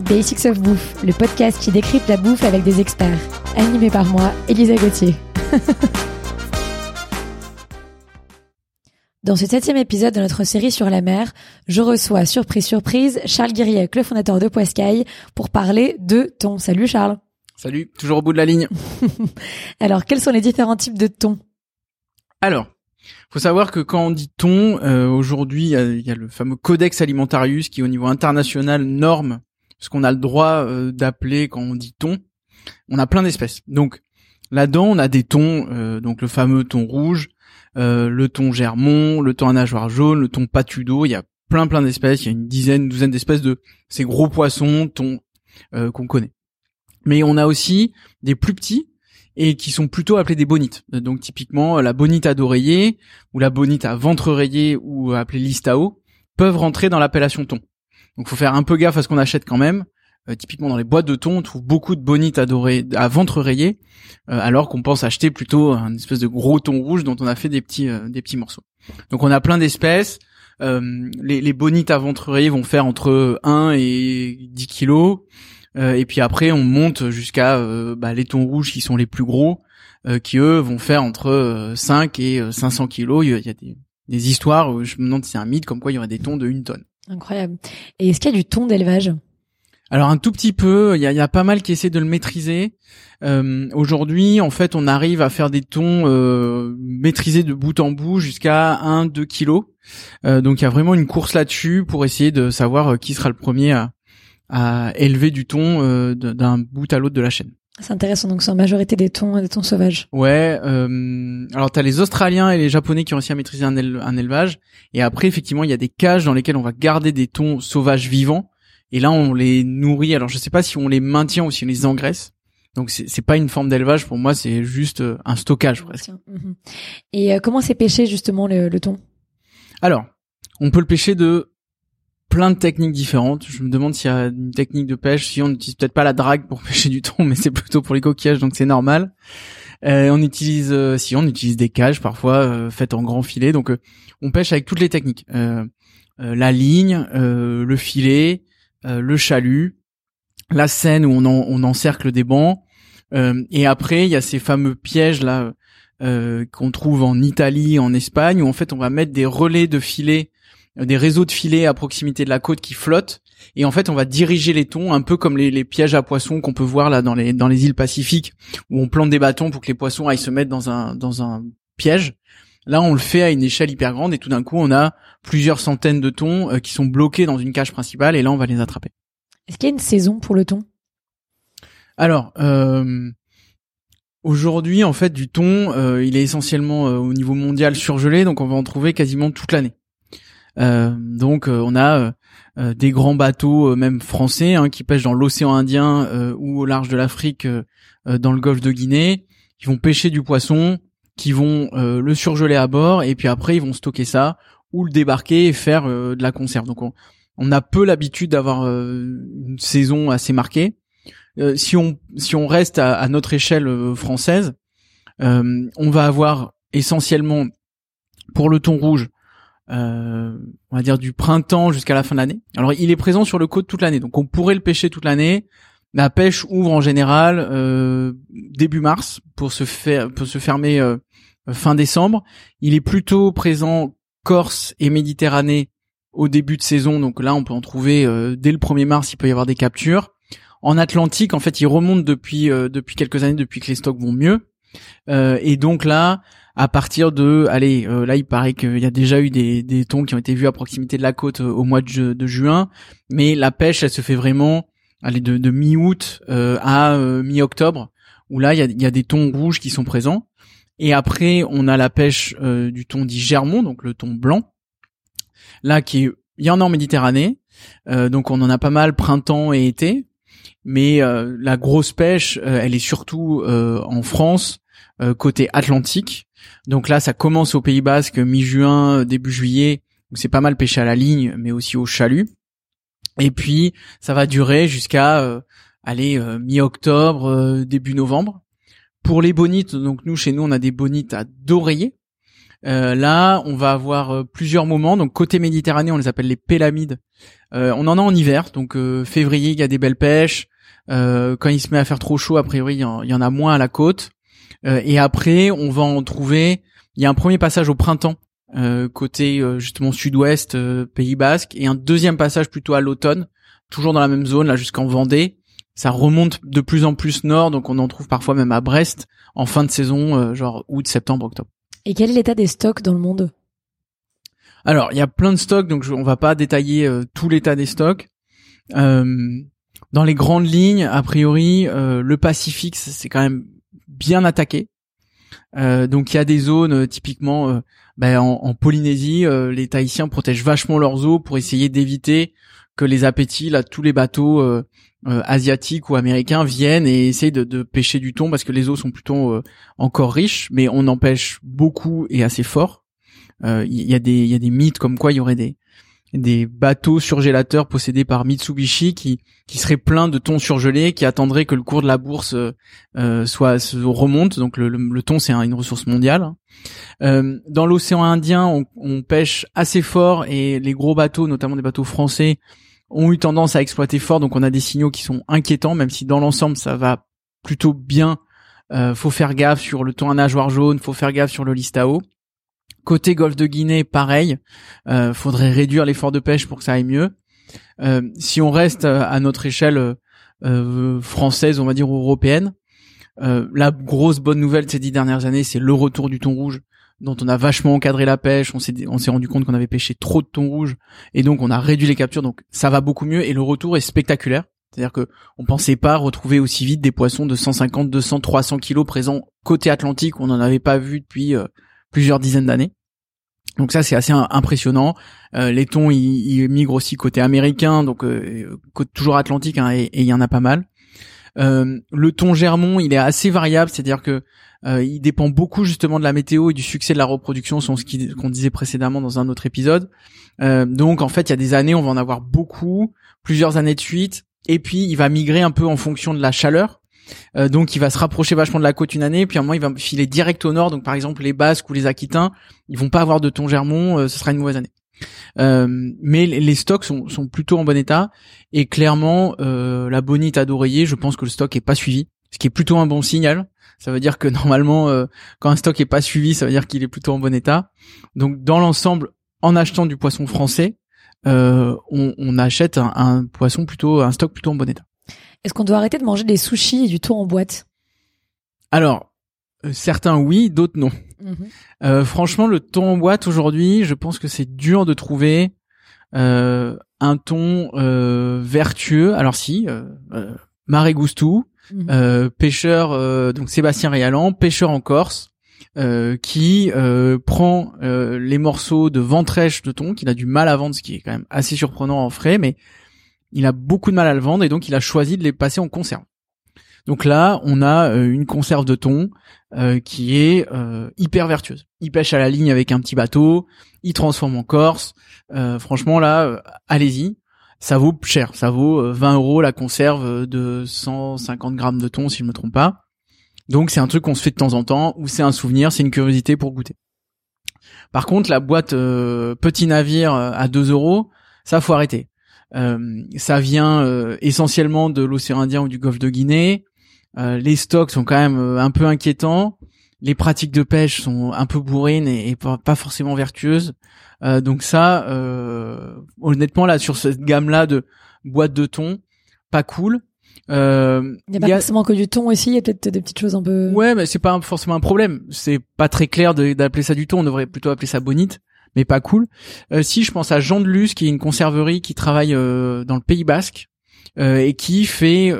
Basics of Bouffe, le podcast qui décrypte la bouffe avec des experts. Animé par moi, Elisa Gauthier. Dans ce septième épisode de notre série sur la mer, je reçois, surprise surprise, Charles Guiriec, le fondateur de Poiscaille, pour parler de thon. Salut Charles. Salut, toujours au bout de la ligne. Alors, quels sont les différents types de thon? Alors, faut savoir que quand on dit thon, euh, aujourd'hui, il y, a le fameux Codex Alimentarius qui, au niveau international, norme ce qu'on a le droit euh, d'appeler quand on dit thon. On a plein d'espèces. Donc, là-dedans, on a des thons, euh, donc le fameux thon rouge, le thon germon, le thon à nageoire jaune, le thon patudo. Il y a plein plein d'espèces. Il y a une dizaine, une douzaine d'espèces de ces gros poissons, thons qu'on connaît. Mais on a aussi des plus petits et qui sont plutôt appelés des bonites. Donc typiquement la bonite à d'oreiller ou la bonite à ventre rayé ou appelée listao peuvent rentrer dans l'appellation thon. Donc faut faire un peu gaffe à ce qu'on achète quand même. Euh, typiquement dans les boîtes de thon, on trouve beaucoup de bonites à, à ventre rayé, euh, alors qu'on pense acheter plutôt un espèce de gros thon rouge dont on a fait des petits euh, morceaux. Donc on a plein d'espèces. les, les bonites à ventre rayé vont faire entre 1 et 10 kilos. Et puis après, on monte jusqu'à bah, les thons rouges qui sont les plus gros, qui eux vont faire entre 5 et 500 kilos. Il y a des, des histoires où je me demande si c'est un mythe, comme quoi il y aurait des thons de une tonne. Incroyable. Et est-ce qu'il y a du thon d'élevage? Alors un tout petit peu, il y a, y a, pas mal qui essaient de le maîtriser. Euh, Aujourd'hui, en fait, on arrive à faire des tons euh, maîtrisés de bout en bout jusqu'à 1-2 kilos. Euh, donc il y a vraiment une course là-dessus pour essayer de savoir qui sera le premier à, élever du euh, d'un bout à l'autre de la chaîne. C'est intéressant, donc c'est en majorité des thons, des thons sauvages. Ouais. Euh, alors t'as les Australiens et les Japonais qui ont réussi à maîtriser un, élevage, et après effectivement il y a des cages dans lesquelles on va garder des thons sauvages vivants, et là on les nourrit. Alors je sais pas si on les maintient ou si on les engraisse. Donc c'est pas une forme d'élevage pour moi, c'est juste euh, un stockage presque. Mhm. Et comment c'est pêché justement le, le thon? Alors on peut le pêcher de plein de techniques différentes. Je me demande s'il y a une technique de pêche. Si on n'utilise peut-être pas la drague pour pêcher du thon, mais c'est plutôt pour les coquillages, donc c'est normal. Euh, on utilise, euh, si on utilise des cages parfois euh, faites en grand filet. Donc on pêche avec toutes les techniques la ligne, le filet, le chalut, la scène où on, on encercle des bancs. et après il y a ces fameux pièges là qu'on trouve en Italie, en Espagne, où en fait on va mettre des relais de filets des réseaux de filets à proximité de la côte qui flottent et en fait on va diriger les thons un peu comme les, pièges à poissons qu'on peut voir là dans les dans les îles Pacifiques où on plante des bâtons pour que les poissons aillent se mettre dans un dans un piège. Là on le fait à une échelle hyper grande et tout d'un coup on a plusieurs centaines de thons euh, qui sont bloqués dans une cage principale et là on va les attraper. Est-ce qu'il y a une saison pour le thon? Alors euh, Aujourd'hui, en fait, du thon, euh, il est essentiellement au niveau mondial surgelé, donc on va en trouver quasiment toute l'année. Euh, donc euh, on a euh, des grands bateaux, même français, hein, qui pêchent dans l'océan Indien ou au large de l'Afrique, dans le golfe de Guinée, qui vont pêcher du poisson, qui vont le surgeler à bord, et puis après ils vont stocker ça ou le débarquer et faire de la conserve. Donc on, a peu l'habitude d'avoir une saison assez marquée. si on si on reste à, à notre échelle française, on va avoir essentiellement pour le thon rouge euh, on va dire du printemps jusqu'à la fin de l'année. Alors il est présent sur le côte toute l'année, donc on pourrait le pêcher toute l'année. La pêche ouvre en général euh, début mars pour se faire pour se fermer euh, fin décembre. Il est plutôt présent Corse et Méditerranée au début de saison, donc là on peut en trouver dès le 1er mars. Il peut y avoir des captures. En Atlantique, en fait, il remonte depuis depuis quelques années, depuis que les stocks vont mieux. et donc là, à partir de, allez, euh, là il paraît qu'il y a déjà eu des, des thons qui ont été vus à proximité de la côte euh, au mois de, juin, mais la pêche elle se fait vraiment, allez, de, de mi-août euh, à mi-octobre, où là il y a, y a, des thons rouges qui sont présents. Et après on a la pêche du thon dit germon, donc le thon blanc, là qui est, il y en a en Méditerranée, donc on en a pas mal printemps et été, mais la grosse pêche elle est surtout en France côté Atlantique donc là, ça commence au Pays Basque mi-juin, début juillet, où c'est pas mal pêché à la ligne, mais aussi au chalut. Et puis, ça va durer jusqu'à euh, aller euh, mi-octobre, euh, début novembre. Pour les bonites, donc nous chez nous on a des bonites à d'oreiller. là, on va avoir plusieurs moments. Donc côté Méditerranée, on les appelle les pélamides. on en a en hiver, donc février, il y a des belles pêches. quand il se met à faire trop chaud, a priori, il y en a moins à la côte. Et après, on va en trouver. Il y a un premier passage au printemps euh, côté euh, justement sud-ouest euh, Pays Basque et un deuxième passage plutôt à l'automne, toujours dans la même zone là jusqu'en Vendée. Ça remonte de plus en plus nord, donc on en trouve parfois même à Brest en fin de saison, genre août, septembre, octobre. Et quel est l'état des stocks dans le monde? Alors il y a plein de stocks, donc on va pas détailler tout l'état des stocks. dans les grandes lignes, a priori, le Pacifique c'est quand même bien attaqué. donc il y a des zones typiquement ben, en, Polynésie, euh, les Tahitiens protègent vachement leurs eaux pour essayer d'éviter que les appétits, là, tous les bateaux euh, euh, asiatiques ou américains viennent et essayent de, pêcher du thon parce que les eaux sont plutôt encore riches, mais on en pêche beaucoup et assez fort. Il y, y a des mythes comme quoi il y aurait des des bateaux surgélateurs possédés par Mitsubishi qui qui seraient pleins de thon surgelé, qui attendraient que le cours de la bourse euh, soit se remonte. Donc le, le, thon c'est une ressource mondiale. Euh, dans l'océan Indien, on, on, pêche assez fort et les gros bateaux, notamment des bateaux français, ont eu tendance à exploiter fort. Donc on a des signaux qui sont inquiétants, même si dans l'ensemble ça va plutôt bien. Euh, faut faire gaffe sur le thon à nageoire jaune, faut faire gaffe sur le listao. Côté golfe de Guinée, pareil. Euh, faudrait réduire l'effort de pêche pour que ça aille mieux. Euh, si on reste euh, à notre échelle euh, française, on va dire européenne, la grosse bonne nouvelle de ces dix dernières années, c'est le retour du thon rouge dont on a vachement encadré la pêche, on s'est on s'est rendu compte qu'on avait pêché trop de thon rouge et donc on a réduit les captures donc ça va beaucoup mieux et le retour est spectaculaire. C'est-à-dire que on pensait pas retrouver aussi vite des poissons de 150, 200, 300 kilos présents côté Atlantique, on n'en avait pas vu depuis plusieurs dizaines d'années. Donc ça c'est assez impressionnant. Euh, les thons ils, migrent aussi côté américain, donc euh, toujours atlantique, hein, et il y en a pas mal. Euh, le thon germon il est assez variable, c'est-à-dire que euh, il dépend beaucoup justement de la météo et du succès de la reproduction, ce qu'on disait précédemment dans un autre épisode. Donc en fait il y a des années on va en avoir beaucoup, plusieurs années de suite, et puis il va migrer un peu en fonction de la chaleur. Euh, donc il va se rapprocher vachement de la côte une année, puis à un moment il va filer direct au nord. Donc par exemple les Basques ou les Aquitains, ils vont pas avoir de thon germon, euh, ce sera une mauvaise année. Euh, mais les stocks sont, plutôt en bon état et clairement la bonite à d'oreiller, je pense que le stock est pas suivi, ce qui est plutôt un bon signal. Ça veut dire que normalement, quand un stock est pas suivi, ça veut dire qu'il est plutôt en bon état. Donc dans l'ensemble, en achetant du poisson français, on, achète un, poisson plutôt, un stock plutôt en bon état. Est-ce qu'on doit arrêter de manger des sushis et du thon en boîte? Alors, euh, certains oui, d'autres non. Mhm. Euh, franchement, le thon en boîte aujourd'hui, je pense que c'est dur de trouver euh, un thon vertueux. Alors si, euh, Marais Goustou, mhm. pêcheur, donc Sébastien Réalan, pêcheur en Corse, qui prend les morceaux de ventrèche de thon qu'il a du mal à vendre, ce qui est quand même assez surprenant en frais, mais il a beaucoup de mal à le vendre et donc il a choisi de les passer en conserve. Donc là, on a euh, une conserve de thon euh, qui est euh, hyper vertueuse. Il pêche à la ligne avec un petit bateau, il transforme en Corse. franchement là, allez-y. Ça vaut cher, ça vaut 20 euros la conserve de 150 grammes de thon si je me trompe pas. Donc c'est un truc qu'on se fait de temps en temps, ou c'est un souvenir, c'est une curiosité pour goûter. Par contre, la boîte petit navire à 2 euros, ça faut arrêter. Euh, ça vient euh, essentiellement de l'océan Indien ou du golfe de Guinée. Euh, les stocks sont quand même un peu inquiétants. Les pratiques de pêche sont un peu bourrines et, pas, forcément vertueuses. donc ça, honnêtement là sur cette gamme-là de boîtes de thon, pas cool. Euh, il n'y a pas forcément que du thon aussi, il y a peut-être des petites choses un peu. Ouais, mais c'est pas forcément un problème. C'est pas très clair d'appeler ça du thon. On devrait plutôt appeler ça bonite mais pas cool. Euh, si je pense à Jean de Luz, qui est une conserverie qui travaille euh, dans le Pays Basque euh, et qui fait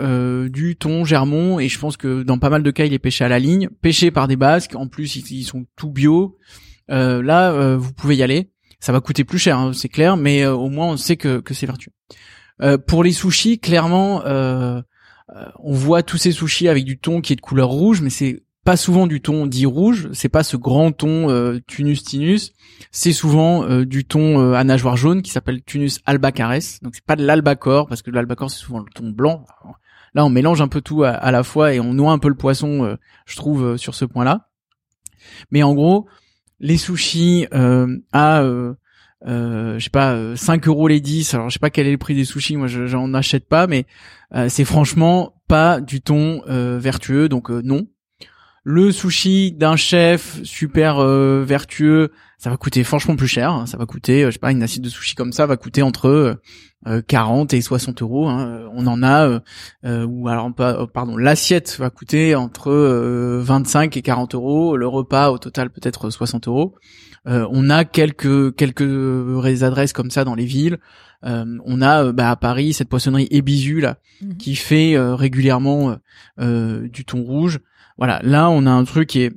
du thon germon et je pense que dans pas mal de cas il est pêché à la ligne, pêché par des Basques. En plus ils, sont tout bio. là vous pouvez y aller. Ça va coûter plus cher, hein, c'est clair, mais au moins on sait que, que c'est vertueux. pour les sushis, clairement, on voit tous ces sushis avec du thon qui est de couleur rouge, mais c'est pas souvent du thon dit rouge, c'est pas ce grand thon euh, Tunus tinus, c'est souvent euh, du thon euh, à nageoire jaune qui s'appelle Tunus albacares. Donc c'est pas de l'albacore parce que l'albacore c'est souvent le thon blanc. Là on mélange un peu tout à, la fois et on noie un peu le poisson, je trouve sur ce point-là. Mais en gros, les sushis à euh, je sais pas 5 euros les 10 alors je sais pas quel est le prix des sushis moi j'en achète pas mais c'est franchement pas du ton vertueux donc non le sushi d'un chef super euh, vertueux, ça va coûter franchement plus cher. Hein. Ça va coûter, euh, je sais pas, une assiette de sushi comme ça va coûter entre 40 euh, et 60 euros. Hein. On en a, ou alors pardon, l'assiette va coûter entre 25 et 40 euros. Le repas au total peut-être 60 euros. on a quelques quelques adresses comme ça dans les villes. on a bah, à Paris cette poissonnerie Ebisu là mmh qui fait régulièrement du thon rouge. Voilà, là on a un truc qui est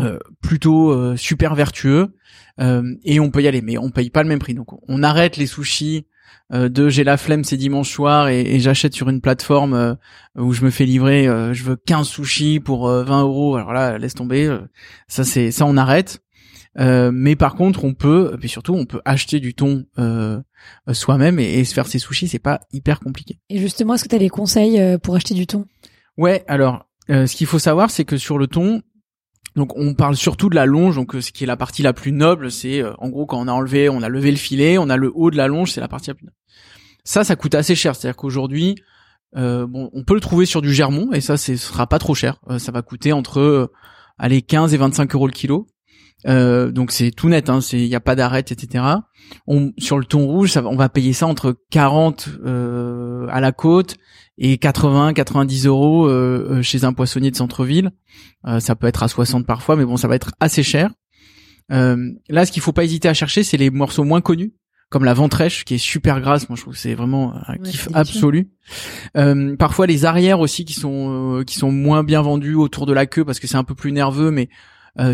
euh, plutôt euh, super vertueux euh, et on peut y aller, mais on paye pas le même prix. Donc on arrête les sushis de j'ai la flemme c'est dimanche soir et, j'achète sur une plateforme où je me fais livrer, je veux 15 sushis pour 20 euros. Alors là, laisse tomber, ça c'est ça on arrête. mais par contre, on peut, et surtout, on peut acheter du thon soi-même et, et, se faire ses sushis. C'est pas hyper compliqué. Et justement, est-ce que tu as des conseils pour acheter du thon? Ouais, alors euh, ce qu'il faut savoir, c'est que sur le thon, donc on parle surtout de la longe, donc euh, ce qui est la partie la plus noble, c'est euh, en gros quand on a enlevé, on a levé le filet, on a le haut de la longe, c'est la partie la plus noble. Ça, ça coûte assez cher, c'est-à-dire qu'aujourd'hui, bon, on peut le trouver sur du germon et ça, ce sera pas trop cher. ça va coûter entre, allez, 15 et 25 euros le kilo. Donc c'est tout net, hein, c'est il y a pas d'arrêt, etc. On, sur le thon rouge, ça, on va payer ça entre 40 à la côte et 80 90 euros euh, euh, chez un poissonnier de centre-ville. Euh, ça peut être à 60 parfois mais bon ça va être assez cher. Là ce qu'il faut pas hésiter à chercher c'est les morceaux moins connus comme la ventrèche qui est super grasse. Moi je trouve que c'est vraiment un kiff absolu. Parfois les arrières aussi qui sont qui sont moins bien vendus autour de la queue parce que c'est un peu plus nerveux mais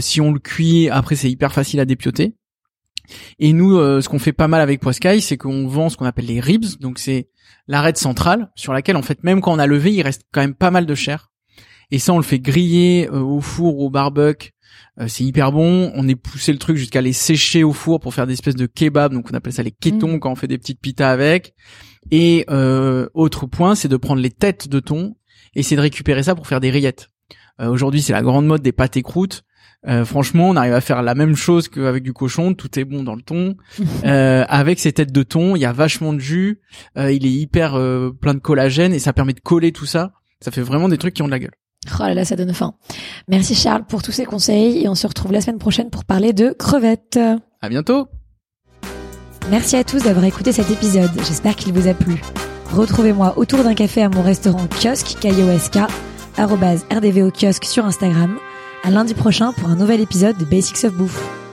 si on le cuit après c'est hyper facile à dépioter. Et nous, ce qu'on fait pas mal avec Poiscaille, c'est qu'on vend ce qu'on appelle les ribs. Donc c'est l'arête centrale sur laquelle en fait même quand on a levé il reste quand même pas mal de chair. Et ça on le fait griller euh, au four ou au barbecue. Euh, c'est hyper bon. On est poussé le truc jusqu'à les sécher au four pour faire des espèces de kebab donc on appelle ça les kétons mm. quand on fait des petites pitas avec. Et euh, autre point c'est de prendre les têtes de thon et c'est de récupérer ça pour faire des rillettes. Aujourd'hui c'est la grande mode des pâtes croûtes euh, franchement, on arrive à faire la même chose qu'avec du cochon. Tout est bon dans le thon. Euh, avec ces têtes de thon, il y a vachement de jus. Euh, il est hyper plein de collagène et ça permet de coller tout ça. Ça fait vraiment des trucs qui ont de la gueule. Oh là là, ça donne faim. Merci Charles pour tous ces conseils et on se retrouve la semaine prochaine pour parler de crevettes. À bientôt. Merci à tous d'avoir écouté cet épisode. J'espère qu'il vous a plu. Retrouvez-moi autour d'un café à mon restaurant kiosque KIOSK, rdvo kiosque sur Instagram à lundi prochain pour un nouvel épisode de Basics of Bouffe.